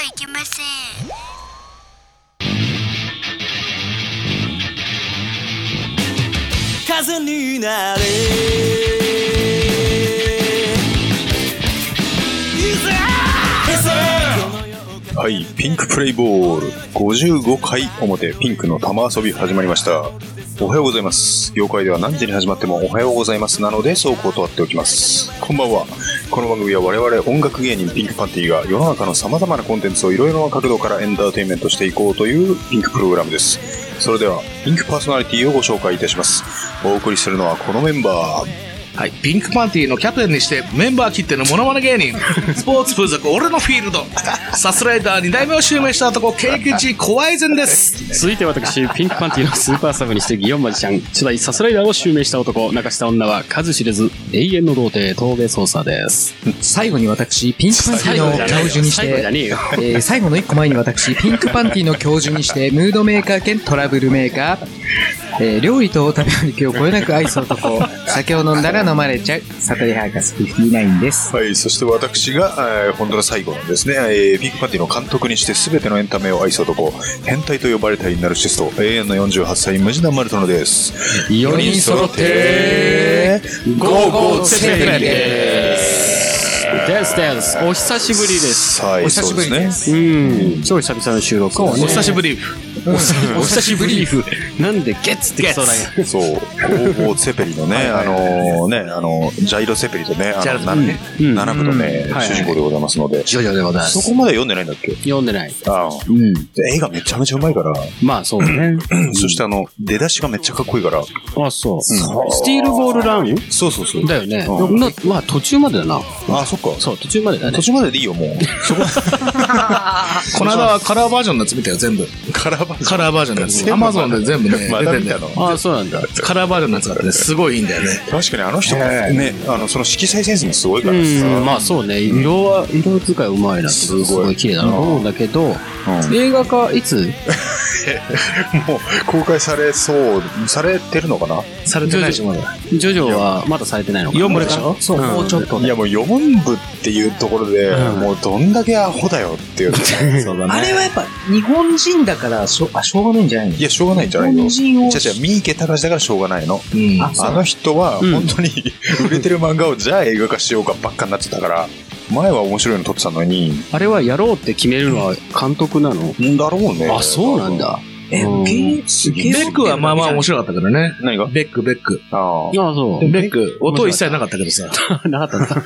ゃいけません。風になれはい、ピンクプレイボール55回表ピンクの玉遊び始まりました。おはようございます。業界では何時に始まってもおはようございますなのでそうこう断っておきます。こんばんは。この番組は我々音楽芸人ピンクパンティが世の中の様々なコンテンツをいろいろな角度からエンターテインメントしていこうというピンクプログラムです。それでは、ピンクパーソナリティをご紹介いたします。お送りするのはこのメンバー。はい、ピンクパンティのキャプテンにしてメンバーきってのモノマネ芸人。スポーツ風俗俺のフィールド。サスライダー2代目を襲名した男ケーキジ怖いぜんです。続いて私、ピンクパンティのスーパーサブにしてギヨンマジシャン、初代サスライダーを襲名した男、泣かした女は数知れず、永遠の童貞、東部捜査です。最後に私、ピンクパンティの教授にし最後え最後の一個前に私、ピンクパンティの教授にして、ムードメーカー兼トラブルメーカー、えー料理と食べ歩きをこよなく愛す男、酒を飲んだら飲まれちゃう、サトリハーカス59です。はい、そして私が、えー本当の最後のですね、えーピンクパンティの監督にして全てのエンタメを愛す男、変態と呼ばれたいナルシスト、永遠の48歳、ムジナマルトノです。4人揃って、ゴーゴーセペリです。ですです。お久しぶりです。はい、お久しぶりですうん。超久々の収録。お久しぶりお久しぶり。なんでゲッツってきそうだよ。そう、ゴーゴーセペリのね、あのね、あの、ジャイロセペリとね、あジャイロの、7うん七部のね主人公でございますので、ジョジョでございますそこまで読んでないんだっけ？読んでない。ああうん。映画めちゃめちゃうまいから、まあそうね。そしてあの、出だしがめっちゃかっこいいから、あ、そう。スティールボールラン？そうそうそう。だよね。まあ途中までだな。あ、そっか。そう、途中までだね途。中まででいいよ、もう。そこ、この間はカラーバージョンのやつ見たよ全部カラーバージョン。カラーバージョンのやつアマゾンで全部ねま出てんだよ。のあ、そうなんだ。カラーバージョンのやつがねすごいいいんだよね。確かにあの人ね、あの、その色彩センスもすごいからさ。うん、まあそうね。色は、色使いうまいなって。すごい綺麗だなと思うんだけど、映画化、いつ？もう公開されそう、されてるのかな？されてないでしょまだジョジョはまだされてないのかな。4部でしょ？そう、もうちょっといやもう4部っていうところで、うん。もうどんだけアホだよっていう。あれはやっぱ、日本人だから、しょ、あ、しょうがないんじゃないの？いや、しょうがないんじゃないの。日本人を。じゃじゃ三池隆だからしょうがないの。うん。ああの人はうん。本当に 売れてる漫画をじゃあ映画化しようかばっかになってたから、前は面白いの撮ってたのに、あれはやろうって決めるのは監督なの？んだろうね。あ、そうなんだ。え、ベックはまあまあ面白かったけどね何が？ベックベックああ。ああ、そう。ベック音一切なかったけどさ なかったんだ。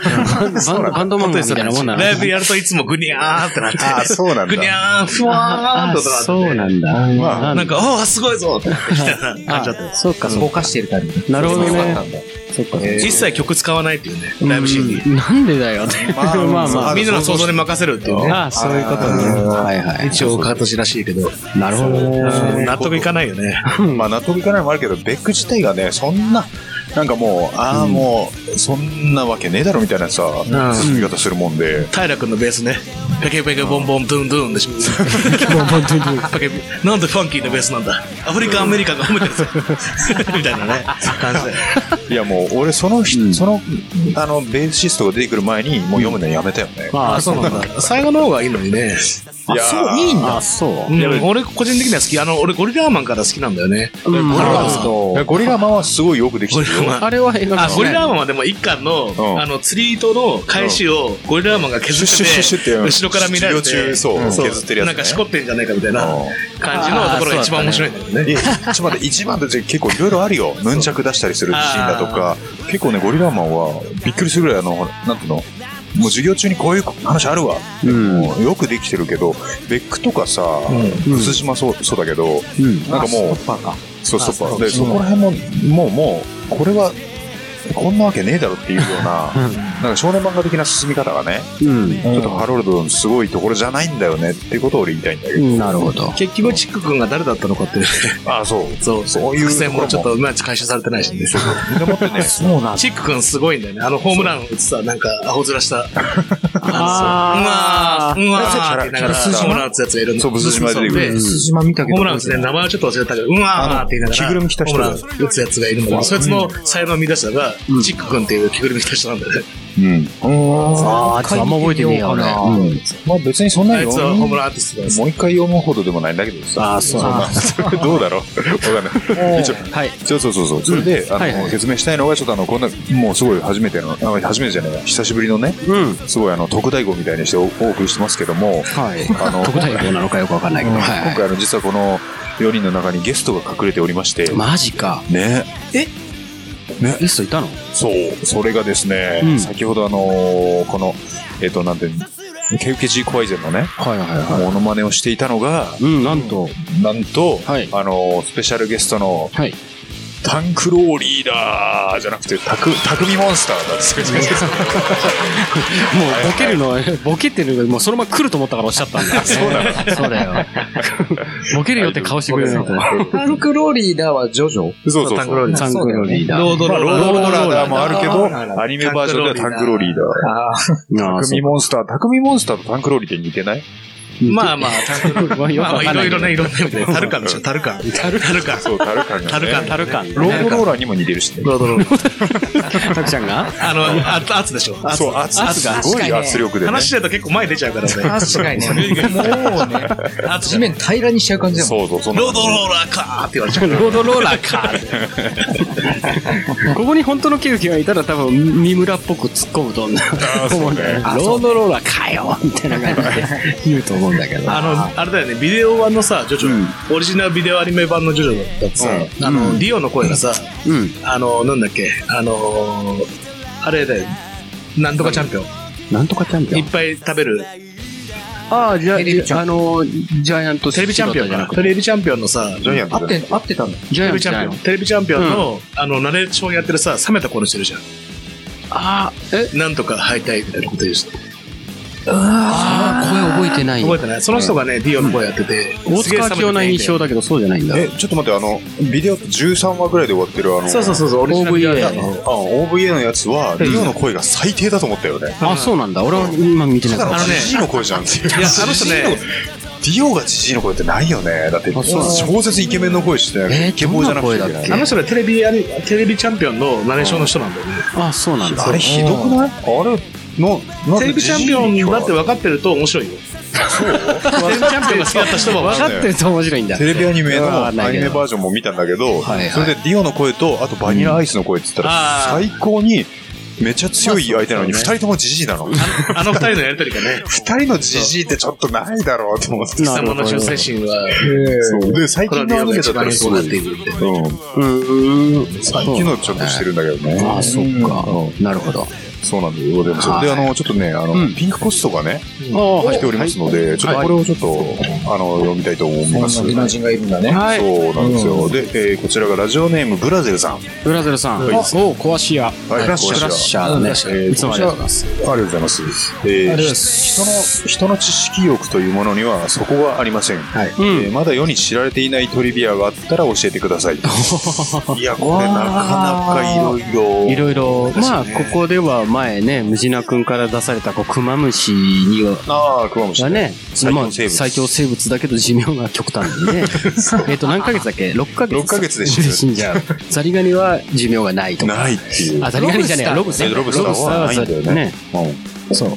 バンドマンみたいなもんなのライブやるといつもグニャーってなってああ、そうなんだ。グニャーふわーんとかあそうなんだ。まあなんか、ああ、すごいぞってみたいな感じだった。そうか、そうぼか。かしてる感じ。なるほどねよかった。んだ。そっか。一切曲使わないっていうね、ライブシーンに。うんなんでだよって。まあまあまあ。みんなの想像に任せるっていうね。ああ、そういうことね。はいはい。一応形らしいけど。なるほどね。納得いかないよね。まあ納得いかないのもあるけど、ベック自体がね、そんな、なんかもう、ああ、もう、そんなわけねえだろみたいなさ、進み方するもんで、平君のベースね。ペケペケボンボンドゥンドゥンでしょ。ペケペケなんでファンキーなベースなんだアフリカ、アメリカが褒めてるぜ。みたいなね、感じで。いやもう、俺その人、その、あの、ベーシストが出てくる前に、もう読むのやめたよね。ああ、そうなんだ。最後の方がいいのにね。いやそう、いいんあ、そうう。ん俺個人的には好き。あの、俺ゴリラーマンから好きなんだよね。うんゴリラマンそうゴリラマンはすごいよくできてるよ。ゴリラマン。あれは映画あ、ゴリラーマンンはでも一巻の、うんあの、釣り糸の返しをゴリラーマンが削ってて、シュッシュッシュッシュッって後ろから見られて、中そう削ってるやつねなんかしこってんじゃないかみたいなうん感じのところが一番面白いんだよね。え、ちょっと待って、一番って結構いろいろあるよ。ヌンチャク出したりするシーンだとか、結構ね、ゴリラマンはびっくりするぐらいあの、なんていうの、もう授業中にこういう話あるわ。うんもうよくできてるけど、ベックとかさ、うん薄島そうそうだけど、うん。なんかもう、パーか。そうストッパで、そこら辺も、もう、もう、これは、こんなわけねえだろっていうような、なんか少年漫画的な進み方がね、うん。ちょっとハロルドのすごいところじゃないんだよねっていうことを俺言いたいんだけど。なるほど。結局、チック君が誰だったのかって。いうね。ああ、そう。そう、そう。いう。伏線もちょっといまいち回収されてないしね。でもってね、そう。なんチック君すごいんだよね。あの、ホームラン打つさ、なんか、アホ面した。あう。わー、う。わーって言いながら、キャラホームラン打つやつがいるんだそう。ブス島で出てくる島見たけど。ホームラン打つね、名前はちょっと忘れたけど、う。わーって言いながら、着ぐるみ着た人ホームラン打つやつがいるんだけど、そいつの才能を見出したのが、チック君っていう着ぐるみの人なんだよね。うん。あーあいつあんま覚えてねえよ、俺。うんまあ別にそんなあいつはホームランアーティストです。もう一回読むほどでもないんだけどさ。あーそうそんなそれ どうだろう？わかんない。一応はい。そうそうそうそう。それで、あの、説明したいのが、ちょっとあの、こんな、もうすごい初めての、あ初めてじゃないや、久しぶりのね、うん。すごいあの、特大号みたいにしておお送りしてますけども、はい。あの、特大号なのかよくわかんないけど。今はい。回あの、実はこの4人の中にゲストが隠れておりまして、マジか。ね。ゲストいたの？そう、それがですね、うん先ほどあのーこの、えっ、と、なんて、ケウケジーコアイゼンのね、はいはいはモノマネをしていたのが、い。うん、なんと。なんと、はいあのースペシャルゲストの、はい。タンクローリーダーじゃなくて、タク、タクミモンスターだってもうボケるの、ボケてるのもうそのまま来ると思ったからおっしゃったんだ。そうだよ。そうだよ。ボケるよって顔してくれないと。タンクローリーダーはジョジョ？そうそうそう。タンクローリーサンクロリーダー。ロードまあ、ロードローラーダーもあるけど、アニメバージョンではタンクローリーダー。ああタクミモンスター、タクミモンスターとタンクローリーって似てない？まあまあ。まあまあいいろいろね、いろんな意味で。タルカンでしょ、タルカン。タルカン。そう、タルカン。タルカンタルカン。ロードローラーにも似てるしね。ロードローラー。タクちゃんがあの、あ圧でしょ。圧そう、圧が圧がすごい圧力でね。話してると結構前出ちゃうからね。確かにね。もうね、圧 地面平らにしちゃう感じだもん。そうそう、ロードローラーかーって言われちゃう。ロードローラーか。ここに本当のケウキがいたら多分、三村っぽく突っ込むと思うんだよ。ロードローラーかよみたいな感じで言うと思うんだけど。あの、あれだよね、ビデオ版のさ、ジョジョ、オリジナルビデオアニメ版のジョジョだってさ、あの、ディオの声がさ、うん。あの、なんだっけ、あのー、あれだよ、なんとかチャンピオン。なんとかチャンピオン？いっぱい食べる、ああ、じゃあ、の、ジャイアントテレビチャンピオンかな。じゃなくて。テレビチャンピオンのさ、ジャイアントで。合って、合ってたんだ。ジャイアントチャンピオン。テレビチャンピオンの、あの、ナレーションやってるさ、冷めた頃してるじゃん。ああ、え？なんとか敗退みたいなこと言う人。ああ、声覚えてない。覚えてないその人がね、ディオの声やってて、大塚明夫な印象だけど、そうじゃないんだ。え、ちょっと待って、あの、ビデオ13話ぐらいで終わってるあの、そうそうそうそう、OVA あ、OVA のやつは、リオの声が最低だと思ったよね。あ、そうなんだ。俺は今見てなただのかった。ジジイの声じゃんっていう。いや、あの人ね、ディオがジジイの声ってないよね。だって、あそうなの超絶イケメンの声してえーイケボーじゃなくてあの人ね、テレビテレビチャンピオンのナレーションの人なんだよね。あ、そうなんだ。あれひどくない？あれ、の、レビチャンピオンだって分かってると面白いよ。そうテレビチャンピオンが好きだった人も分かってると面白いんだ。テレビアニメのわアニメバージョンも見たんだけど、はいはいそれでディオの声と、あとバニラアイスの声って言ったら、最高にめっちゃ強い相手なのに、二人ともジジイなの。あの二人のやりとりがね、二人のジジイってちょっとないだろうと思って貴様の忠誠心は、そうで、最近のアニメだったらすごい。このディオが一番よくわかっているうん。うーん。最近のちょっとしてるんだけどね。あ、そっか。なるほど。そうなんでございますよ。で、あの、ちょっとね、あの、うんピンクポストがね、あ来ておりますので、ちょっとこれをちょっと、あの、読みたいと思います。そんな芸能人がいるんだね。はい。そうなんですよ。で、えーこちらがラジオネームブラゼルさん。ブラゼルさん。はいお、壊し屋。はいクラッシャークラッシャーだね。えーいつもありがとうございます。ありがとうございます。えー人の、人の知識欲というものにはそこがありません。まだ世に知られていないトリビアがあったら教えてください。いや、これなかなかいろいろ。いろいろ、まあ、ここでは前ね、ムジナ君から出された、こう、クマムシには、ああ、クマムシが。ね、最強生物まあ最強生物だけど寿命が極端にね。えっと、何ヶ月だっけ ?6 ヶ月。6ヶ月で死んじゃう。ザリガニは寿命がないとか。ないっていう。あ、ザリガニじゃねえや、ロブスター。ロブスターはないんだよねうんそう。っ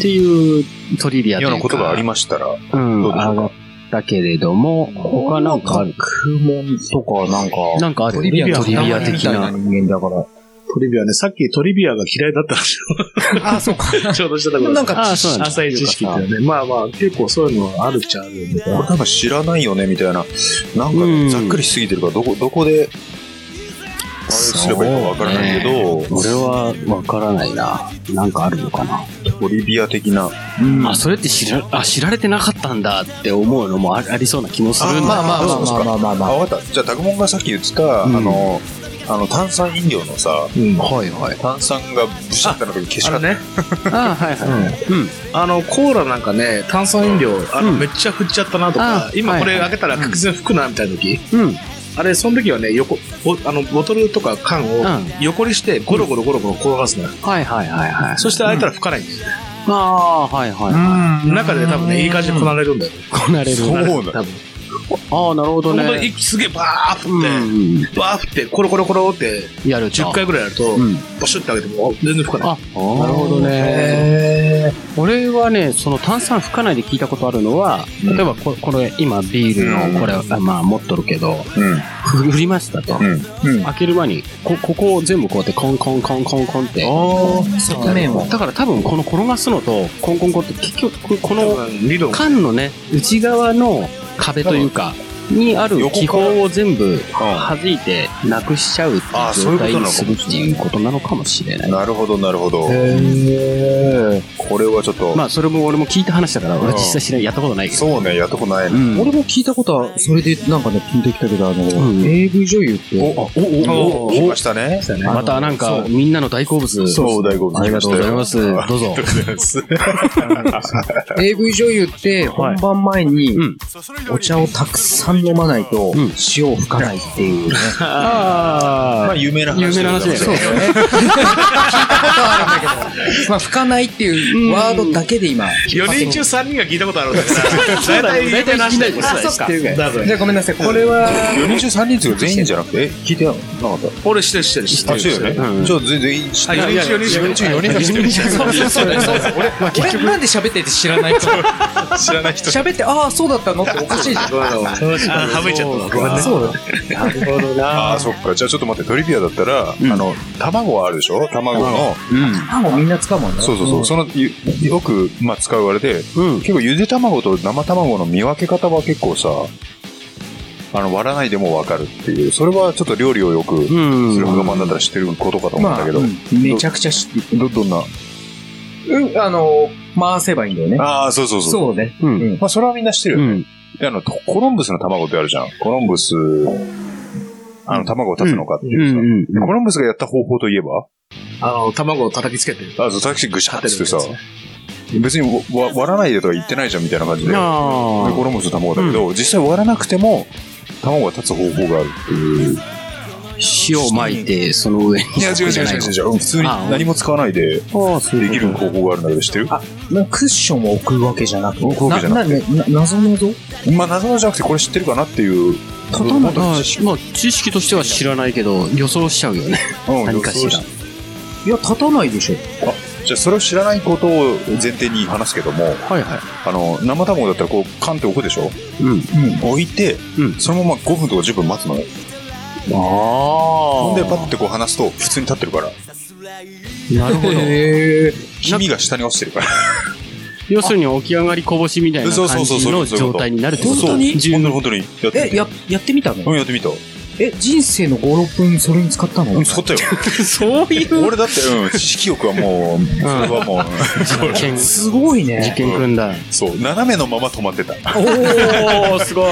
ていうトリビアというか。ようなことがありましたら、うん、どうでしょう？か上がったけれども、他なんかある？クモンとか、なんか、なんかある？トリビアトリビア的な。人間だから。トリビアね、さっきトリビアが嫌いだったんですよ。あ、そうか。ちょうどしてたことなんかあそうなんだ浅い知識っていうね。まあまあ、結構そういうのはあるっちゃあるんで。これ多分知らないよねみたいな、なんかうんねざっくりしすぎてるから、どこ、どこで、あれすればいいかわからないけど、俺はわからないな。なんかあるのかな。トリビア的な、あ、それって知ら、あ、知られてなかったんだって思うのもあありそうな気もするんだけど。まあまあまあまあまあまあまあ。あ、わかった。じゃあ、タグモンがさっき言ってた、んあの、あの、炭酸飲料のさ、はいはい。炭酸がブシャってな時に消しかった。ね、あはいはい。うん。あの、コーラなんかね、炭酸飲料、あの、うんめっちゃ振っちゃったなとかあ、今これはいはい開けたら確実に吹くな、みたいな時、うん。あれ、その時はね、横、ボあの、ボトルとか缶をうん横にしてゴロゴロゴロゴロ転がすのよ。はいはいはいはい。そして開いたら吹かないんですよ。ああ、はいはいは中で多分ね、いい感じでこなれるんだよ。い。こなれる。そうなの多分。ああ、なるほど本当にね。息すげえバー振うって、ん。バー振って、コロコロコロって、やると。10回ぐらいやると、うん。バシュってあげても全然吹かない。あ、なるほどね。俺はね、その炭酸吹かないで聞いたことあるのは、うん例えばここれ、今ビールのこれ、あまあ持っとるけど、うん。ふ振りましたと。開ける前に、こ、ここを全部こうやってコンコンコンコンコンって。側面を。だから多分この転がすのと、コンコンコンって結局、この缶のね、内側の壁というか、にある気泡を全部弾いてなくしちゃうってあそういうるっていうことなのかもしれない。なるほど、なるほど。へこれはちょっと、まあそれも俺も聞いた話だから、俺実際知らない、やったことないけど。そうね、やったことない。うん俺も聞いたことは、それでなんかね、ピンときたけど、あの、ん AV 女優って、お、お、お、来ましたね。またなんか、みんなの大好物。そう、大好物ありがとうございます。どうぞ。ありがとうございます。AV 女優って本番前にうん。お茶をたくさん飲まないとうん塩を吹かないっていうね。あまあ、有名な話有名な話だよねそうだよね。聞いたことあるんだけど、まあ吹かないっていうワードだけで今。4人中3人が聞いたことあるんだから、大体有名な話だよ。あ、そっか。じゃあごめんなさい。これは、4人中3人っていうか全員じゃなくて、え、聞いてなかった？俺知ってる知ってる知ってあ、る。そうよね。うんじゃあ全員知ってあ、る。4人中4人中4人中4人が知ってる。そうそうそう。俺、俺なんで喋ってて知らない人？知らない人。喋って、ああ、そうだったのっておかしいじゃん。あ、省いちゃった。ごめんね。そうだ。なるほどな。ああ、そっか。じゃあちょっと待って、トリビアだったら、あうんの、卵あるでしょ？卵の、うん。卵みんな使うもんね。そうそうそう、その、ゆよく、まあ、使うあれで、うん。結構ゆで卵と生卵の見分け方は結構さ、あの、割らないでもわかるっていう、それはちょっと料理をよくすうん。るハガマンだったら知ってることかと思うんまあ、だけど、うんめちゃくちゃ知ってる。ど、どんな？うん、あの、回せばいいんだよね。ああ、そうそうそう。そうね。うん。うんまあ、それはみんな知ってるよね。うん。であの、とコロンブスの卵ってあるじゃん。コロンブス、あの、卵を立つのかっていうさ。うんでコロンブスがやった方法といえば、あの、卵を叩きつけて。あ、そう、私ぐしゃってしてさ別にわ割らないでとは言ってないじゃんみたいな感じで。であコロンブスの卵だけど、実際割らなくても、卵が立つ方法があるっていう。塩を巻いて、その上に。いや、違う違う違う違う。普通に何も使わないでできる方法があるんだけど知ってるなクッションを置くわけじゃなくて。置くわけじゃなくて。な、な、な、謎謎？まあ、謎のじゃなくてこれ知ってるかなっていう。立たないまあ、まあ、知識としては知らないけど、予想しちゃうよね。うん 何かしら。いや、立たないでしょ。じゃあそれを知らないことを前提に話すけども、はいはい。あの、生卵だったらこう、カンって置くでしょ？うん。置いて、うんそのまま5分とか10分待つの？よ。あほんで、パッてこう離すと、普通に立ってるから。なるほど。へえ。黄身が下に落ちてるから。要するに起き上がりこぼしみたいなそうそうそうそう感じの状態になるってこと？そう、本当に？十分本当に。やってみえ、て。や、やってみたの？うん、やってみた。え、人生の5、6分それに使ったの？うん、使ったよ。そういう俺だって、うん、知識欲はもう、それはもう、すごい実ね。験組んだ。そう、斜めのまま止まってた。おー、すごい。お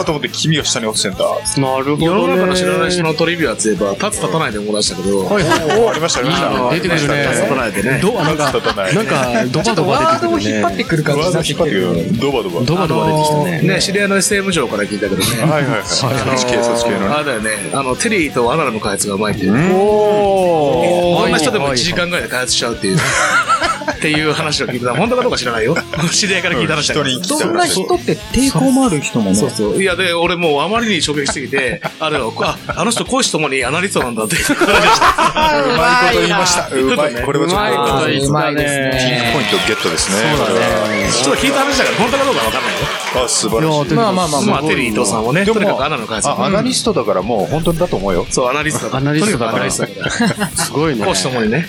ーと思って黄身が下に落ちてんだ。なるほど、ね。世の中の知らない人のトリビアって言えば、立つ立たないで思い出したけど、はいはい。おーありました、ありました。出てくるね立つ立たないでね。ど、なんか、なんか、ドバドバワー出てくるね。ドを引っ張ってくる感じワードてきて引っ張ってくる。る。ドバドバ。ドバドバ出てきたね。ね、知り合いの SM 上から聞いたけどね。はいはいはい。あそっのち系、のね。あれだよね。あの、テリーとアナルの開発がうまいっていう。おこんな人でも1時間ぐらいで開発しちゃうっていう。っていう話を聞いた。本当かどうか知らないよ。知り合いから聞いた話だけど。そんな人って抵抗もある人もね。そうそう。いや、で、俺もうあまりに衝撃しすぎて、あれよ、あ、あの人、講師ともにアナリストなんだって。うまいこと言いました。うまい。これはちょっと、うまいこと言うまいですピンね。ポイントゲットですね。そうだね。ちょっと聞いた話だから、本当かどうかわかんないよ。あ、素晴らしい。まあまあまあままあ、テリー伊藤さんもね、とにかくアナルの開発。あ、アナリストだからもう本当だと思うよ。そう、アナリストだからとにかくアナリストだから。すごいね。講師ともにね。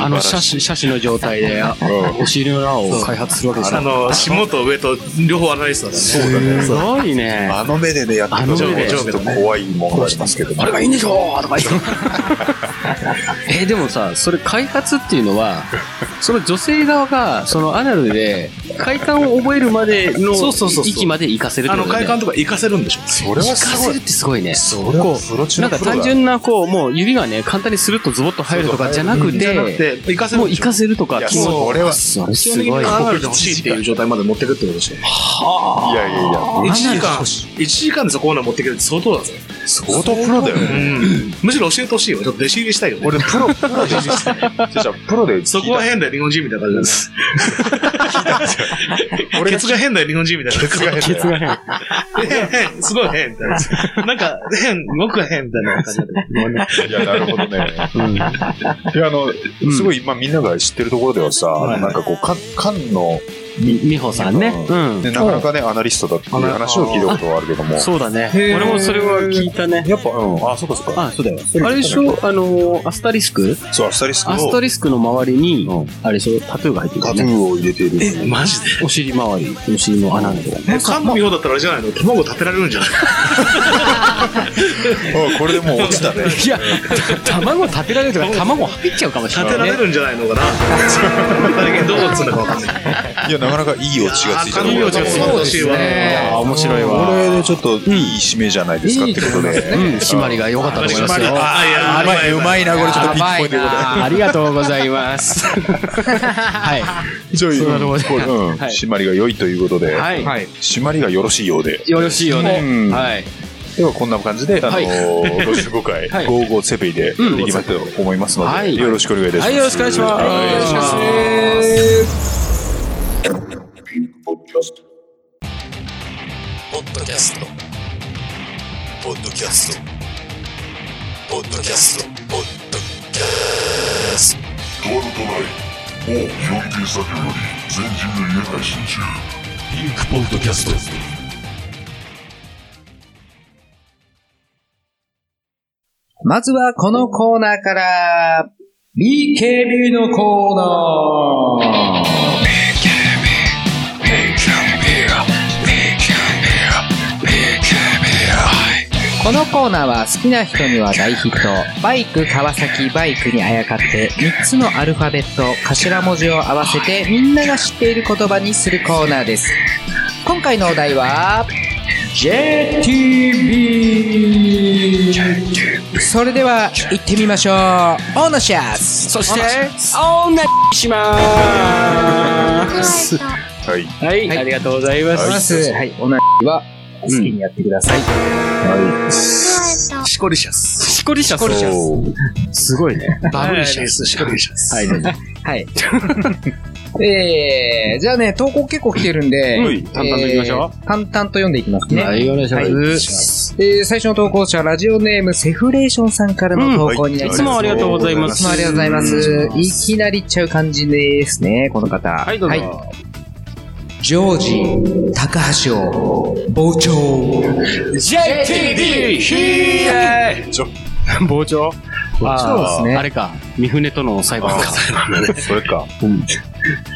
あの、写真、写真の状態で、あお尻の裏を開発するわけですよ。あの、下と上と両方アナリストだね。そうだね。すごいね。あの目でね、やってくるあの目でちょっと怖いものがありますけども。あれがいいんでしょとか言って。え、でもさ、それ開発っていうのは、その女性側が、そのアナルで、快感を覚えるまでのそうそうそうそう域まで行かせるってあの、ことだよね快感とか活かせるんでしょ。それは行かすごいせるっ。てすごいね。それはプロ中なんかのプロだ単純な、こう、もう指がね、簡単にスルッとズボッと入るとかじゃなくじゃなくて、て、活かせるもう。行かせるとか、気持ちそれはそれ基本的にすごい。アナルで欲しいっていう状態まで持ってくってことでしょ。いやいやいや。1時間、1時間でそこまで持ってくるって相当だぜ。相当プロだようね。ん。むしろ教えてほしいよ。ちょっと弟子入りしたいよね。俺、プロ、プロで、じゃあじゃあプロで。そこは変だよ、日本人みたいな感じです。ケツが変だよ、日本人みたいな。ケツがケツが変。変、変、すごい変、みたいな。なんか、変、僕変、みたいな感じで。いや、なるほどね。いや、あの、すごい、まあみんなが知ってるところではさ、はいなんかこう、か菅の、み、みほさんね。うんね、。なかなかね、アナリストだっていう話を聞いたことはあるけども。そうだね。俺もそれは聞いたね。やっぱ、うん、あ、そうかそうか。あ、そうだよ。あれでしょ？あの、アスタリスク？そう、アスタリスクのアスタリスクの周りにうん、あれでしょ？タトゥーが入ってるタトゥ。ーを入れている。え、マジで？お尻周り、お尻の穴のところね。え、菅野美穂だったらあれじゃないの？卵立てられるんじゃないあ これでもう落ちたね。いや、た卵立てられるとか、卵入っちゃうかもしれないね。立てられるんじゃないのかな？最近どう打つんだかわかんない。いや、なかなかいいオチがついたところいいオチがついたそうですね面白いわ。これでちょっといい締めじゃないですかってことで。うん、締まりが良かったと思いますよ。あ、いや、うまい、うまいな、これちょっとピンポイントで。あありがとうございます。はい。じゃあ、そんなところでこれうん、はい締まりが良いということで、はい。はい。締まりがよろしいようで。よろしいよねうん。はい。ではこんな感じで、あのはいー、55回、はいゴーゴーセペイでいきたいと思いますので、はいよろしくお願いいたします。はい、よろしくお願いします。はいお願いします。ポッドキャスト。ポッドキャスト。ポッドキャスト。ポッドキャスト。ドワルトナイ某標定作業より全人類へ配信中ピンクポッドキャスト。まずはこのコーナーから、BKB のコーナー。このコーナーは好きな人には大ヒット。バイク、川崎、バイクにあやかって、3つのアルファベット、頭文字を合わせてみんなが知っている言葉にするコーナーです。今回のお題は、JTB! それでは行ってみましょう。オーナーシャスそして、お願いします。はい。はい、ありがとうございま。ますす。はい、オーナーは好きにやってください。シコリシャス。シコリシャス。そうすごいね。バブリシャス。シコリシャス。はい、どうぞ。はい。えー、じゃあね、投稿結構来てるんで、はい淡々と行きましょう。淡々と読んでいきますね。はい、お願いしはいます。えー最初の投稿者、ラジオネーム、セフレーションさんからの投稿になります。いつもありがとうございまいす。つもありがとうございます。いきなりいっちゃう感じですね、この方。はい、どうぞ。ジョージ、高橋を、傍聴。JTB! ヒーちょ傍聴？そうですねあれか。三船との裁判か。そ れか。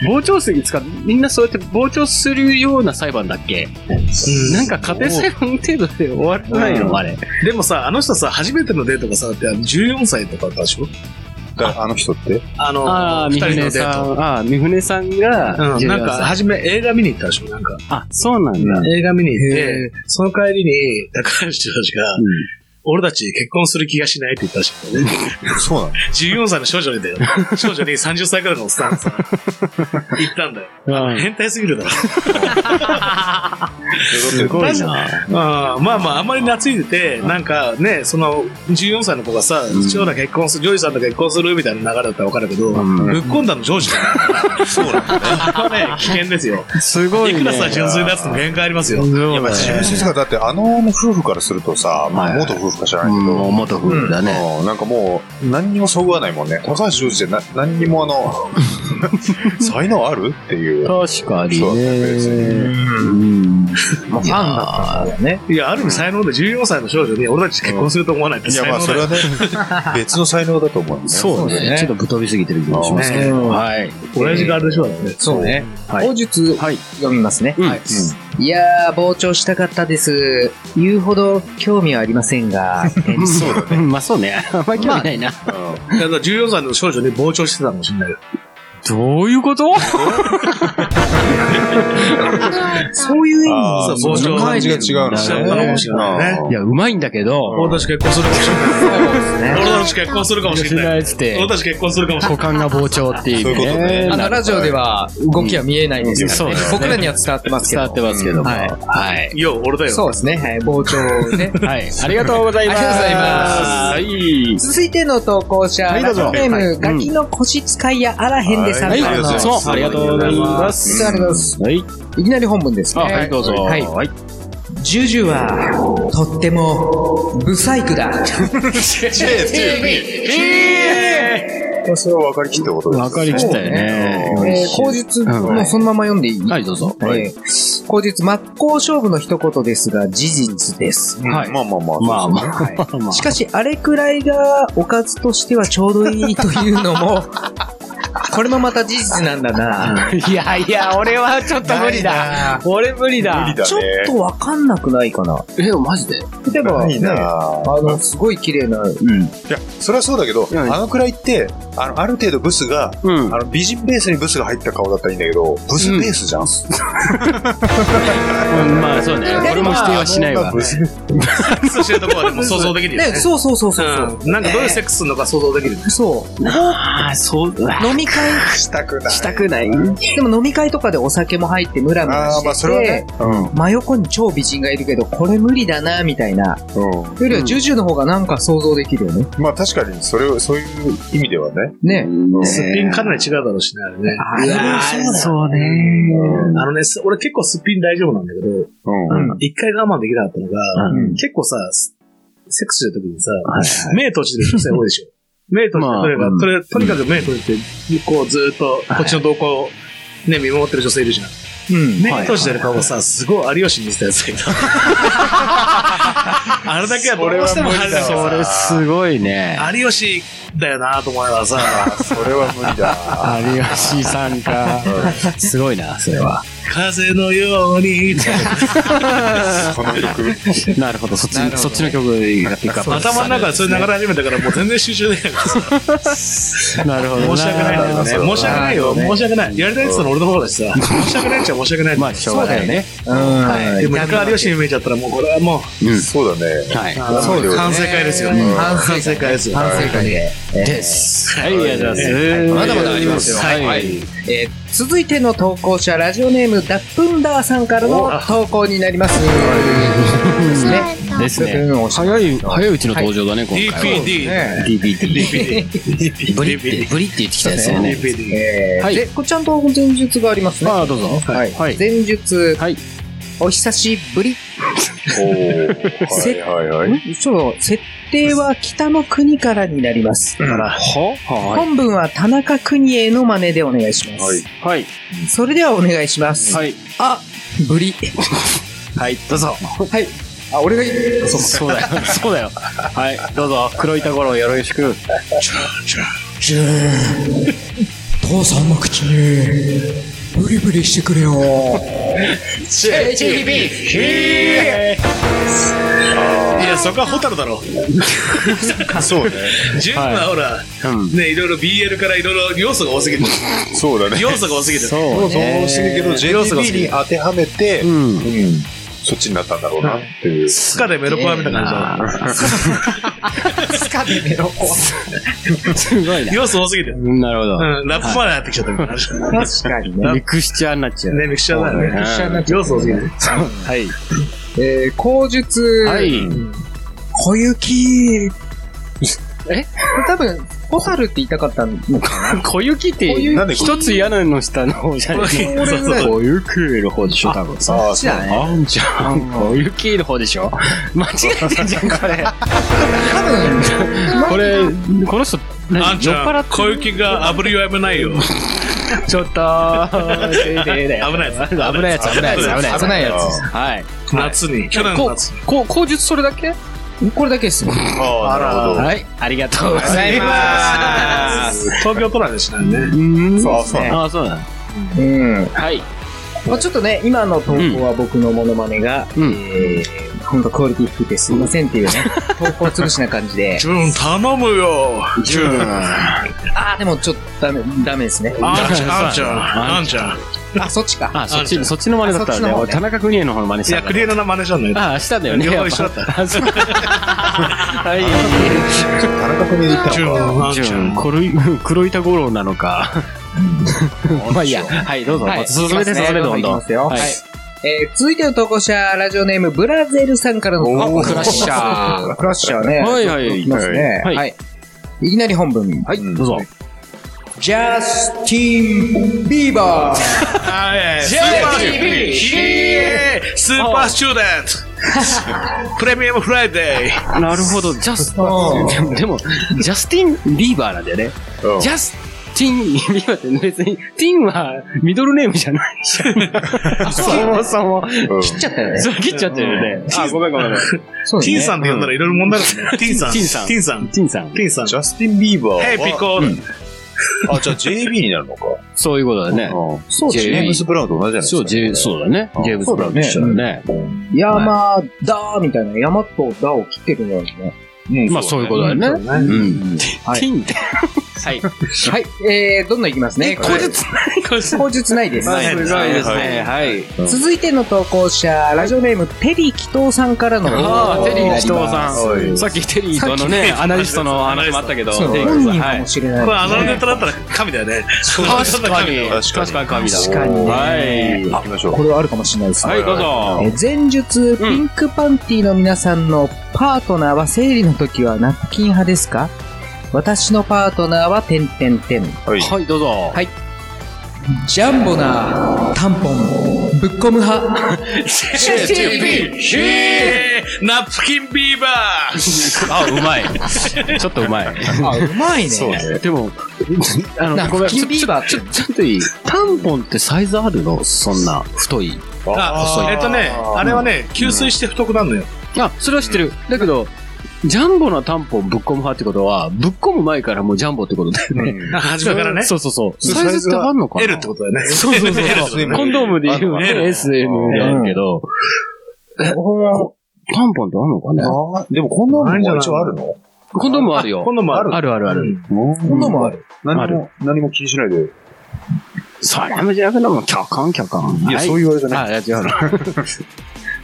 傍聴席使う、みんなそうやって傍聴するような裁判だっけ？なんか家庭裁判程度で終わらないのあれ。でもさ、あの人さ、初めてのデートがさ、って14歳とかでしょ？だあの人って？あの、ああ、二三船人のデート。さん、ああ、三船さんが、うん、なんか、初め映画見に行ったでしょなんか。あ、そうなんだ。映画見に行っへて、その帰りに、高橋たちが、俺たち結婚する気がしないって言ったらしいんだよね。そうなの？14歳の少女にだよ。少女に30歳くらいのおっさんがさ、言ったんだよ。うん変態すぎるだろ。すごいな。あーまあまあ、あんまり懐いてて、なんかね、その、14歳の子がさ、長男結婚する、ジョイさんと結婚するみたいな流れだったらわかるけど、うんぶっ込んだのジョージだから。そうなんだね。これはね、危険ですよ。すごいね。いくらさ、純粋なやつでも限界ありますよ。や、まあ、純粋さが、だってあの夫婦からするとさ、まあ、元夫婦か知らないけど、もう元夫婦だね。うんなんかもう、何にもそぐわないもんね。高橋ジョージってな何にもあの、才能ある？っていう。確かにそうだね別ね。にうん。まあ、ファンだったんだよね。いや、ある意味才能で14歳の少女に俺たち結婚すると思わないっていや、才まあ、それはね、別の才能だと思うんですね。そうね。ちょっとぶっ飛びすぎてる気がしますけど。うんはい。親父があれでしょだね。そうね。はい口述、はい。読みますね。うんはいいやー、傍聴したかったです。言うほど興味はありませんが。そうだね。まあそうね。あんまり興味ないな。だから14歳の少女に傍聴してたかもしれないよ。どういうこと？そういう意ああ、そうそういう感じが違うんだしちゃったかもしれないね。いや、うまいんだけど、俺たち結婚するかもしれない。俺たち結婚するかもしれない。俺、たち結婚するかもしれない。股間が膨張っていうそういうことねね。あの、ラジオでは動きは見えないんですからねうんそうですね僕らには伝わってますけど。伝わってますけども。はいはい。いや、俺だよ。そうですね。はい。膨張ね。はい。ありがとうございます。ありがとうございますはい。続いての投稿者、ラジオネーム、ガキの腰使いやあらへんでさんはいからの、はいそう、ありがとうございます。ありがとうございます。はい。いきなり本文ですね。あ、はい、どうぞ。はい。はい。ジュジュは、とっても、ブサイクだ。それは分かりきったことです。わかりきったよね。えー、口実、もうそのまま読んでいい？はい、どうぞ。えー口実、真っ向勝負の一言ですが、事実です。はいまあまあまあ。まあまはいあまあ。しかし、あれくらいがおかずとしてはちょうどいいというのも、これもまた事実なんだな。いやいや、俺はちょっと無理だ。俺無理だ。無理だね。ちょっとわかんなくないかな。え、マジで？例えば、いいね、なあの、すごい綺麗な、いや、それはそうだけど、うんあのくらいって、あの、ある程度ブスが、うんあ。の、美人ベースにブスが入った顔だったらいいんだけど、ブスベースじゃ ん。まあそうね。俺も否定はしないわ。ックスしてるところはでも想像できるよね。ね、そうそうそうそうそう。うん。なんかどういうセックスするのか想像できるね。そう。ああ、そう、飲み会、したくない。したくないでも飲み会とかでお酒も入ってムラムラああ、まあそれはしてねて、。うん。真横に超美人がいるけど、これ無理だな、みたいな。うん。よりは、ジュジュの方がなんか想像できるよね。まあ確かに、それを、そういう意味ではね。ね。すっぴんかなり違うだろうしね、あれね。あれもそうだ。そうね。あのね、す俺結構すっぴん大丈夫なんだけど、うん。うん一回我慢できなかったのが、うん結構さ、セックスしてる時にさ、目閉じてる女性多いでしょ。目閉じて、まあとにかうんくとりあえずとにかく目閉じて、こうずーっとこっちの動向をね、見守ってる女性いるじゃん。うん。目閉じてる顔がさ、すごい有吉に似せたやつがいた。あれだけはどうしても入れないそれすごいね。有吉だよなと思いながらさ、それは無理だ。有吉さんか。すごいな、それは。風のようにってこの曲。なるほど、そっちそっちの曲がピックアップ頭の中でそれ流れ始めたからもう全然集中できないからさ。なるほど。申し訳ない。申し訳ないよ。申し訳ない。やりたいって言ったの俺の方だしさ。申し訳ないっちゃ申し訳ない。まあ、しょうがないね。うん。でも、中有吉に見えちゃったらもうこれはもう、そうだね。はい。そうですね反省会ですよ。うん反省会ですよ。反省会で。です。はい、ありがとうございます。まだまだありますよはい。えー続いての投稿者、ラジオネーム、ダップンダーさんからの投稿になります。ですね。早い、早いうちの登場だね、今回は。DPD。ね DVD。ブリって、ブリって言ってきたやつね。DPD。はいえーで、これちゃんと前述がありますね。ああ、どうぞ。はい。はい。前述、はい。お久しぶり。おー。はいはいはい。ちょっと、設定は北の国からになります。はは本文は田中邦衛の真似でお願いします。はいはい。それではお願いします。はい。あ、ぶり。はい、どうぞ。はい。あ、俺がいい？そうそうだよ。そうだよ。はい、どうぞ。黒板五郎よろしく。父さんの口に、ブリブリしてくれよ。いや、そこはホタルだろ。そうね。十分はほら、うん。ね、いろいろ BL からいろいろ要素が多すぎる。そうだね。要素が多すぎる。そうそうね。してるけど、JTB に当てはめて、ううんん。そっちになったんだろうなっていう。スカでメロコアみたいな感じだ。スカでメロコ。すごいな。要素多すぎる。うんなるほど。うん、ラップまでやってきちゃった。確かにね。ミクスチャーになっちゃう。ね、ミクスチャーだ。ミクスチャーになっちゃう要素多すぎる。はい。えー、口述。はい。小雪。え？多分、ホタルって言いたかったのかな？小雪ってなんで一つ屋根の下の方じゃない？そうそうそう。小雪の方でしょ、多分。そうじゃあねあんちゃん、小雪の方でしょ？間違えてんじゃん、これ。多分、これ、この人、酔っ払って小雪が炙りは危ないよ。ちょっと、危ないやつ。危ないやつ危ないやつ、危ないやつ、危ないやつ。危ない。やはい。夏に、去年の夏。口述それだけ？これだけですよ。ああ、なるほど。はい。ありがとうございます。東京都内でしないね。うんそうそうああ、そうだ。うん。はい。まあちょっとね、今の投稿は僕のモノマネが、うんえー、ほんとクオリティ低くてすいませんっていうね、投稿潰しな感じで。ジュン、頼むよ。ジュン。あー、でもちょっとダメ、ダメですね。あんちゃん、あんちゃん、あんちゃん。あ、そっちか。あ、そっち、そっちの真似だったらね、あそっちの方ね俺田中邦衛の方の真似しいや、たんだクリエの真似したんだよ。ああ、したんだよね。両方やっぱ一緒だったあそうはい。田中君に言ったジ。ュン、あんちゃん。黒い、黒板五郎なのか。まあいいや。はい、どうぞ。はい。進めて、進めて、どんどん。はいはい。えー、続いての投稿者、ラジオネーム、ブラゼルさんからの投稿おークラッシャークラッシャーね。はいはいいきますね。はいはい。いきなり本文。はい。どうぞ。ジャスティン・ビーバー。はい、スーパースチューデント。スーパーステューデント。プレミアムフライデー。なるほど、ジャス、でも、でもジャスティン・ビーバーなんだよね。うんジャスティン・ビーバーって別に、ティンはミドルネームじゃないじゃん。そもそも。うん切っちゃったよね。そう、切っちゃってるよね。あ、ごめんごめんごめん。ティンさんって呼んだらいろいろ問題あるね。ティンさん。ティンさんティンさん。ティンさん。ジャスティン・ビーバーは。ヘイ、ピコール。あ、じゃあ JB になるのか。そういうことだね。うんそうジェームス・ブラウンと同じじゃないですか。そう、そうだね。ジェームズ・ブラウンと一緒だね。山だーみたいな、山とだを切ってるんだよね。うんまあ、そういうことだよね。そうん。はいティンって。はい。はい。えー、どんどんいきますね。口述口述ないです。ないすごいですね。はい。続いての投稿者、ラジオネーム、テリー紀藤さんからのああ、テリー紀藤さはいん。さっきテリーとのね、アナリストの話もあったけど、そうテリー本人さんはい。かもしれない。これ、あのネタだったら神だよね。確かに。確かに確かに神だ。確かにはい。行きましょう。これはあるかもしれないですね。はい、どうぞ。えー前述、ピンクパンティの皆さんのパートナーは生理の時はナプキン派ですか？私のパートナーは、てんてんてん。はい。はい、どうぞ。はいジャンボなタンポン、ぶっ込む派。ナプキンビーバーあ、うまい。ちょっとうまい。あ、うまいね。そうね。でも、あの、ナごめん、プキンビーバーってちょ、ちょ、ちょっといい？タンポンってサイズあるの？そんな、太い。あ、えっとね、あれはね、吸水して太くなるのよ。あ、それは知ってる。だけど、ジャンボなタンポンぶっ込む派ってことは、ぶっ込む前からもうジャンボってことだよね。あ初めからね。そうそうそう。サイズってあんのかな？L ってことだよね。そうそうそうねコンドームで言うあね、の SM であるけど、タンポンってあんのかね？あーでもこんなのも一応あるの？コンドームあるよ。今度もある。あるあるある。うんここんなもある。何も、何も気にしないで。それもじゃなくても、キャカンキャカン。いや、そういうあれじゃない。あ、いや違うの。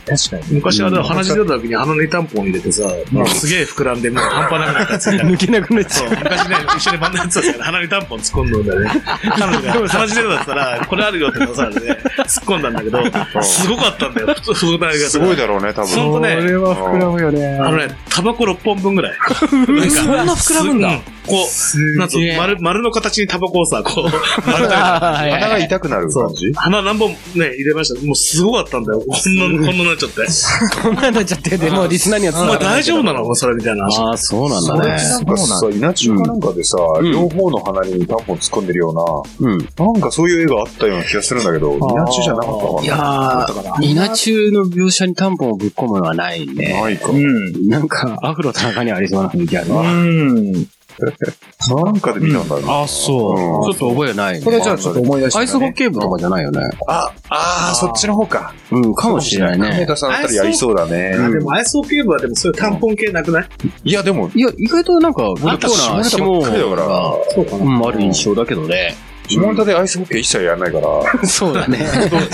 確かに。昔はね鼻血出た時に鼻にタンポン入れてさ、もうすげえ膨らんで、もう半端なくなったやついた 抜けなくなっちゃう。昔ね、一緒にバンドやってたんですから、鼻にタンポン突っ込んだんだよね。彼女が鼻血出たったら、これあるよってされて、突っ込んだんだけど、すごかったんだよ、太太が。すごいだろうね、多分。ほんとね、は膨らむよね。あのね、タバコ6本分ぐらい。なんかそんな膨らむんだこう、なんつうの丸、丸の形にタバコをさ、こう、丸 鼻が痛くなる感じ？鼻何本ね、入れました。もうすごかったんだよ。こんな、こんなになっちゃって。こんなになっちゃって、でもうリスナーには伝お前わらない大丈夫なの？もうそれみたいな話。ああ、そうなんだね。なんかさ、稲中かなんかでさ、ん両方の鼻にタンポン突っ込んでるようん。うな、なんかそういう絵があったような気がするんだけど、稲中じゃなかったかいやー、稲中の描写にタンポンをぶっ込むのはないな。ね。ないか。うん。なんか、アフロ田中にはありそうな雰囲気あるわ。うん。なんかで見たんだね。あ、そううんちょっと覚えないね。これじゃあちょっと思い出して、アイスホッケー部とかじゃないよね。あ、ああ、そっちの方か。うん、かもしれない亀ね。田さんあたりやりそうだね。あでも、アイスホッケー部はでもそういうタンポン系なくない？いや、でも、いや、意外となんか、あんた結構な下ネタばっかりだからがそうかうん、ある印象だけどね。下ネタでアイスホッケー一切やんないから、そうだね。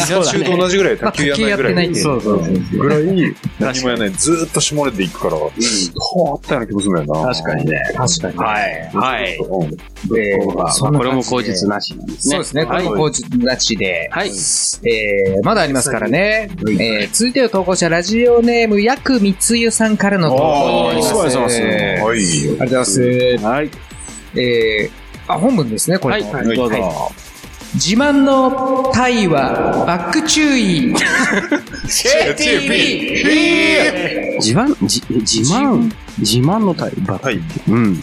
稲中と同じぐらい卓球やんないぐらい。そうそうそう。ぐらい、何もやんない。ずーっと下ネタで行くから、はあ、あったような気もするんだよな。確かにね。確かに。はい。はい。うん。でこれも口実なしなんですね。そうですね。これもはい。口実なしで。はい。えー、まだありますからね。えー、続いての投稿者、ラジオネーム、ヤクミツユさんからの投稿になります。あーそうですえーはい。ありがとうございます。はい。えー、あ、本文ですね、これも。はいどうぞはい自慢のタイはバック注意。自慢、じ自慢、自慢のタイプ。はい。うん。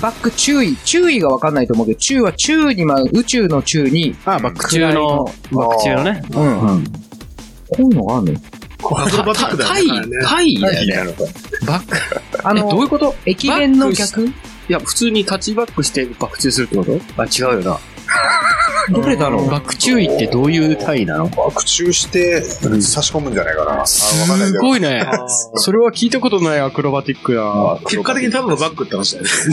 バック注意。注意がわかんないと思うけど、注は宙に舞う宇宙の宙に、あ、バック中の、バック中のね。うん。うん。こういうのがあるのアクロバックだタイよね。、タイだよね。バック。あの、えどういうこと？駅弁の逆いや、普通にタッチバックしてバック中するってこと？あ、違うよな。どれだろう？バック注意ってどういう単位なの？爆注して差し込むんじゃないかな。あ、わかんないけど。すごいね。それは聞いたことないアクロバティックな。結果的にただのバックって話だよね。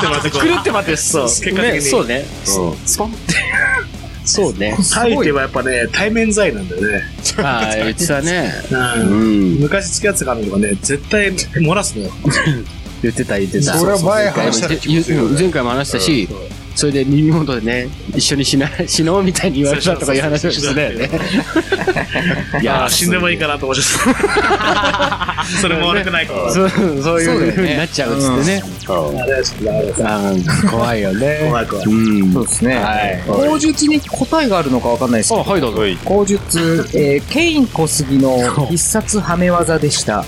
狂ってますよ。狂って待って、そう。結果的にねそうね。スポンって。そうね。タイってはやっぱね、対面罪なんだよね。ああ、言ってたね。う。うんん。昔付き合ってた彼女がね、絶対漏らすのよ。言ってた言ってた。それは前話した前回も話したし、それで耳元でね、一緒に死な、死のうみたいに言われたとかいう話をしてたよね。いいやー、死んでもいいかなと思っちゃった。それも悪くないから。そう、そういう風になっちゃうっつってね。怖いよね。怖い怖い。うん。そうですね。はい。口述に答えがあるのかわかんないですけあ、ど、はい、どうぞ。口述、えー、ケイン小杉の必殺はめ技でした。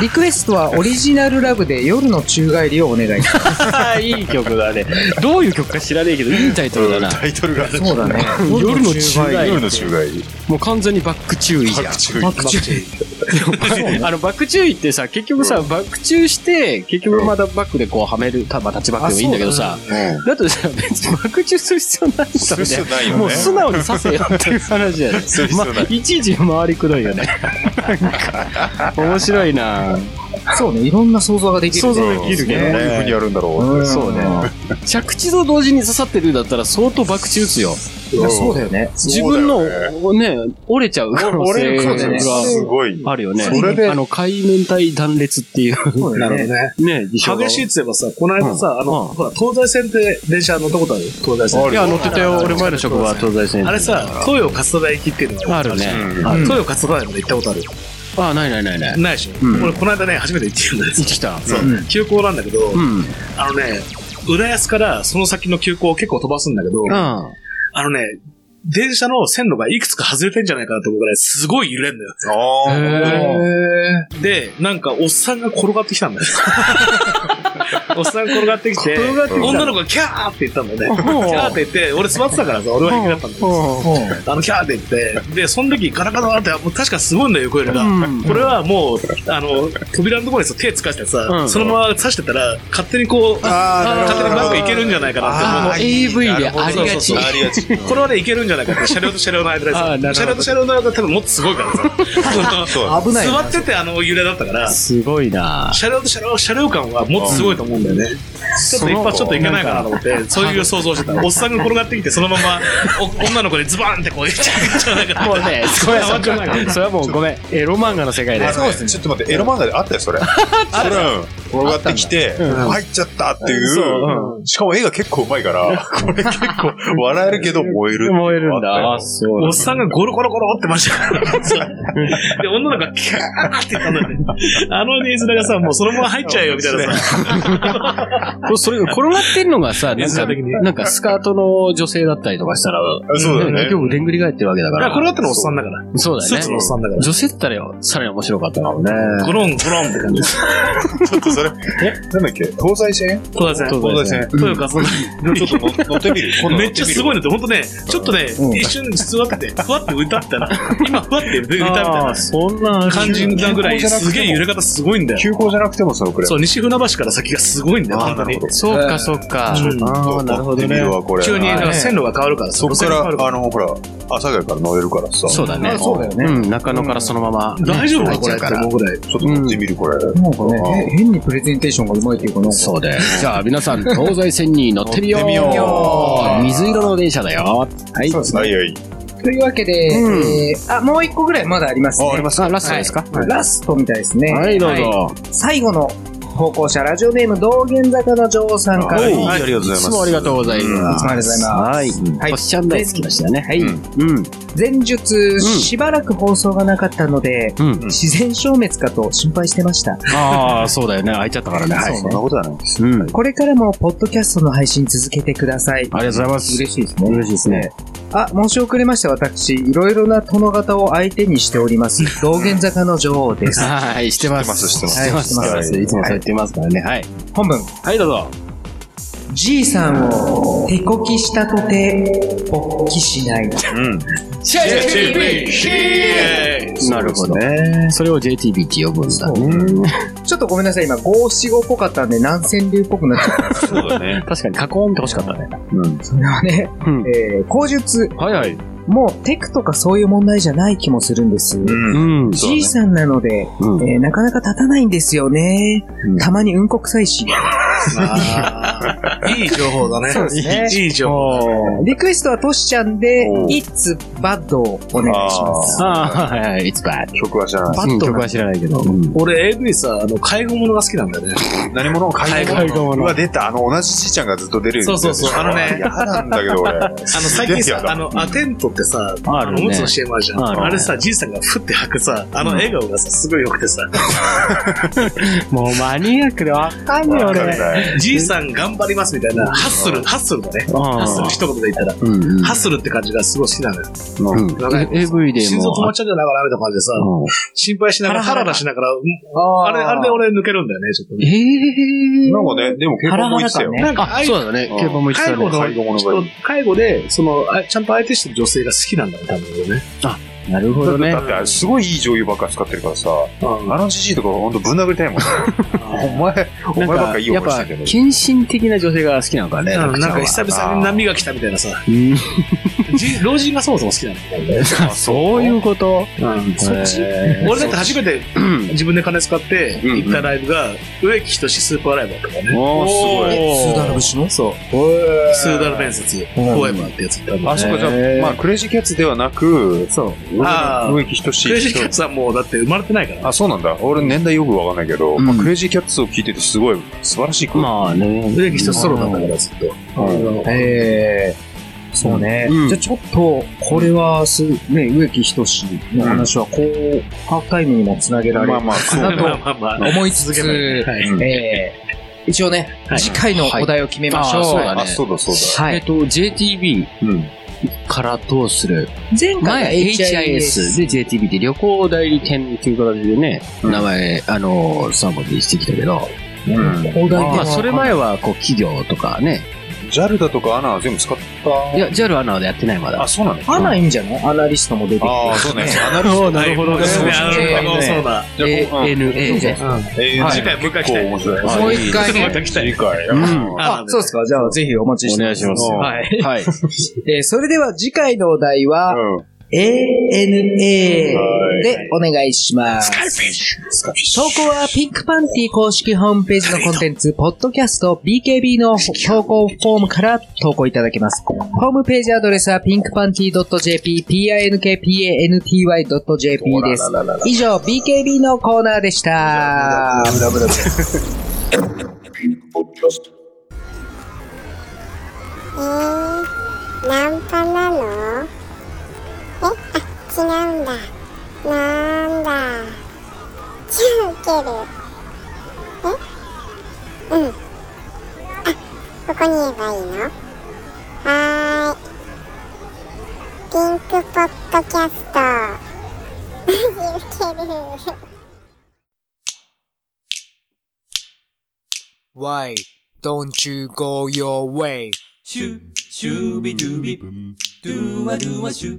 リクエストはオリジナルラブで夜の宙返りをお願いします。いい曲だね。どういう曲か知らねえけど、いいタイトルだな。タイトルが。そうだね。夜の宙返り夜の宙返り。もう完全にバック注意じゃん。バック注意バック注意。あの、バック注意ってさ、結局さ、バック注して、結局またバックでこうはめる、たまあタッチバックでもいいんだけどさ、だとさ、別にバック注する必要ないんだする必要ないよねもう素直にさせよっていう話だよねする。必まいあ、いちいち回りくどいよね。面白いなそうね、いろんな想像ができる。想像できるけどねどういう風にやるんだろう。そうね。着地と同時に刺さってるんだったら相当バック注打つよ。いやそうだよね。自分の、ね、折れちゃう可能折れる可性がすごい。あるよね。それであの、海面体断裂っていう。そうだよね。ね。激しいって言えばさ、この間さ、あの、うんほら、東西線って電車乗ったことある？東西線。いや、乗ってたよ。俺前の職場は東西線。あれさ、東洋勝田台行きっていうのがあるね。東洋勝田台まで行ったことあるあ、ないないないない。ないでしょうん俺、この間ね、初めて行ってるんだよ。行ってきた。そううん急行なんだけど、うん。あのね、浦安からその先の急行を結構飛ばすんだけど、ああのね、電車の線路がいくつか外れてんじゃないかなと思うぐらい、すごい揺れんのよ。ああ。へで、なんか、おっさんが転がってきたんだよ。おっさんが転がってきて、転がってきた。女の子がキャーって言ったんだよね。キャーって言って、俺座ってたからさ、俺は平気だったんだよ。ーあの、キャーって言って、で、その時ガラガラって、もう確かすごいんだよ、横揺れが。うん。これはもう、あの、扉のところにさ手つかしてさ、うん。そのまま刺してたら、勝手にこう、あ勝手にバックいけるんじゃないかなって AV でありがちそうそうそう。ありがち。これはね、いけるんじゃないかって、車両と車両の間であーなるほど。さ、車両と車両の間多分もっとすごいからさ、そう。危ないな。座っててあの揺れだったから、すごいな。車両と車両、車両感はもっとすごいと思うんだよね。ちょっと一発ちょっといけないかなと思って、そういう想像してた。おっさんが転がってきて、そのままお女の子にズバーンってこう言っちゃう んじゃないかな。もうね、それはもうごめん。エロ漫画の世界で。そうですね。ちょっと待って、エロ漫画であったよ、それ。それ、うん転がってきて、入っちゃったっていう。しかも絵が結構うまいから、これ結構笑えるけど燃える。燃えるんだ。おっさんがゴロゴロゴロってましたから。で、女の子がキャーって言ったんだよね。あのネズラがさ、もうそのまま入っちゃうよみたいなさ。これそれが転がってんのがさ、なんか、水的になんかスカートの女性だったりとかしたら、そうだよね結局でんぐり返ってるわけだから。いや、これだったのおっさんだから。そうだよねスーツのおっ。さんだから。女性だったらよ、さらに面白かったかもね。ゴロンゴロンって感じです。ちょっとそれ、え、なんだっけ？東西線？東西線。東西線。東洋勝ちょっと乗 乗ってみる？めっちゃすごいんだって、ほんとね、ちょっとね、一瞬実はって、ふわって浮いたみたいな。今、ふわって浮いたみたいな。そんな感じなぐらい、すげえ揺れ方すごいんだよ。急行じゃなくてもそのくらい。そう、西船橋から先がすごいんだよ、本当に。そうか、そうか。うん。ああ、なるほどね。急に、線路が変わるから、そっから、あの、ほら、阿佐ヶ谷から乗れるからさ。そうだね。あそうだよね。うん、中野からそのまま。大丈夫かこれ。ちょっと乗ってみる、これ。なんかね、へ変にプレゼンテーションがうまいっていうかな。そうで。じゃあ皆さん、東西線に乗ってみよう。乗ってみよう水色の電車だよ。はい。そうですねはいはい。というわけで、うんえーあ、もう一個ぐらいまだありますね。あ、ありますか？ラストですか？はいラストみたいですね。はい、どうぞ。最後の投稿者、ラジオネーム、道玄坂の女王さんから。はい、いありがとうございます。いつもありがとうございます。つもありがとうございます。はい。はい星ちゃん大好きましたね。はい。うんうん。前述、しばらく放送がなかったので、うん。自然消滅かと心配してました。ああ、そうだよね。開いちゃったからね。はい。そんなことはないです。うん。ありこれからも、ポッドキャストの配信続けてください。がとうございます。嬉しいですね。嬉しいですね。あ、申し遅れました。私、いろいろな殿方を相手にしております。道玄坂の女王です。はい、してます。知ってますしてます。はいしてます。いつもそう言ってますからね。はい。本文。はい、どうぞ。じいさんを手こきしたとて、勃起しない。うん。なるほど。それを JTB って呼ぶんだね。ちょっとごめんなさい、今、五七五っぽかったんで、南川流っぽくなっちゃった。そうだね。確かに、囲んで欲しかったね。うん。それはね、うんえー、口述、はいはい。もうテクとかそういう問題じゃない気もするんです。うん。うん。じいさんなので、うんえーなかなか立たないんですよね。うんたまにうんこ臭いし。いい情報だね。そうですねいい情報。リクエストはトシちゃんでお、It's Bad をお願いします。ああ、はいはい。It's bad. 曲は知らない。バット曲は知らないけど。俺 AV さ、あの、介護物が好きなんだよね。何者介護介護物うわ、出た。あの、同じじいちゃんがずっと出るそうそうそうあのね嫌なんだけど、俺。あの、最近さ、あの、アテントってさ、あるねおむつの CM あるじゃん。あるねあれさ、じいさんがふって吐くさ、あの笑顔がさ、すごい良くてさ、もうマニアックでわかんねえ俺。ねじいさん頑張りますみたいな、ハッスル、ハッスルだね。ハッスル一言で言ったら。うんうん。ハッスルって感じがすごい好きなのよ。うんなんか AV でも。心臓止まっちゃうんじゃないかなみたいな感じでさ、うん心配しながら、ハラハラしながら、うんああれ、あれで俺抜けるんだよね、ちょっとね。ええなんかね、でも結構も言ってたよ。なんか、あ、そうだね。うん競馬も言ってた介護のね。介護物が人介護で、その、あちゃんと相手してる女性が好きなんだね、多分ね。あなるほどねだ。ってすごいいい女優ばっか使ってるからさ、うんあのじじいとかほんとぶん殴りたいもんね。お前、お前ばっかいいやっぱ思いしてるけど。献身的な女性が好きなのかね。うんなんか久々。々に波が来たみたいなさ、うん じ老人がそもそも好きなんだよね。あ そういうことうんそっち？へー俺だって初めて自分で金使ってうん行ったライブが、植木仁スーパーライブだったからね。おー、すごい。スーダル節の？そう。スーダル伝説、フォーエバーってやつ行ったんだあ、そうか、じゃへーあ、まあ、クレイジーキャッツではなく、そう。ああ、植木等しいクレイジーキャッツはもうだって生まれてないから。あ、そうなんだ。俺年代よくわかんないけど、うんまあ、クレイジーキャッツを聞いててすごい素晴らしい声。まあね。植木仁ソロだったからずっと。うんえー、そうね。うんじゃあちょっと、これはす、ね、植木仁の話は、こう、ハーフタイムにもつなげられるまあまあ、そうかなとまあまあまあ。思いつつ、続けないはいうんえー、一応ね、はい次回のお題を決めましょう。はいあそうだねあ、そうだそうだ。はい。えっと、JTB うん。からどうする？前回が前 HIS で JTB で旅行代理店っていう形でね、名前、あの、3本でしてきたけど、うん。まあ、それ前は、こう、企業とかね、JAL だとかアナは全部使った？いや、JAL アナでやってないまだあ、。そうなのアナいいんじゃない？アナリストも出てきて。ああ、そうね。アナリスト。なるほどねそうだ。ANA で。次回もう一回来たい。もう一回ねまた来たい次回。うんあ、そうですか。じゃあ、ぜひお待ちしてお願いしますよはい。はい。えーそれでは次回のお題は、うん。ANA でお願いします。スカフィッシュ。投稿はピンクパンティ公式ホームページのコンテンツ、ポッドキャスト BKB の投稿フォームから投稿いただけます。ホームページアドレスは pinkpanty.jp、pinkpanty.jp です。以上、BKB のコーナーでした。えー、ナンパなの？えあ、違うんだ。なんだ。じゃあ受ける。え？うん。あ、ここに言えばいいの？はーい。ピンクポッドキャスト。マジ受ける。Why don't you go your way? シュシュビドゥビドゥワドゥワシュ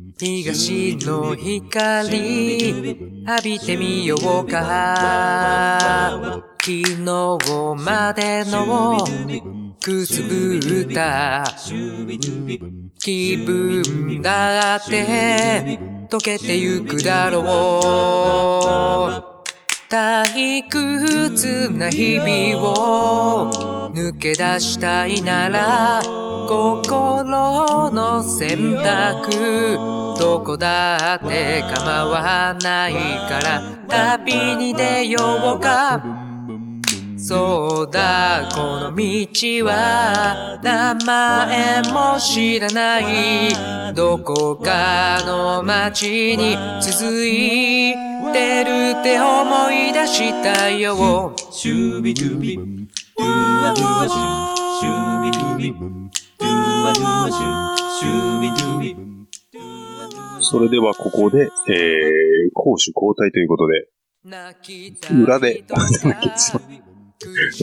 東の光、浴びてみようか。昨日までのくすぶった気分だって溶けてゆくだろう。退屈な日々を抜け出したいなら心の選択どこだって構わないから旅に出ようか。そうだ、この道は名前も知らない。どこかの街に続いてるって思い出したよ。それではここで、えー、攻守交代ということで、裏でお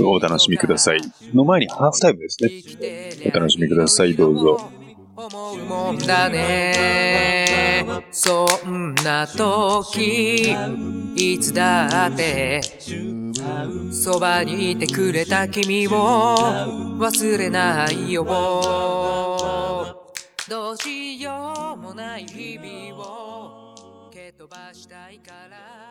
お楽しみください。の前にハーフタイムですね。お楽しみください、どうぞ。思うもんだねそんな時いつだってそばにいてくれた君を忘れないよどうしようもない日々を蹴飛ばしたいから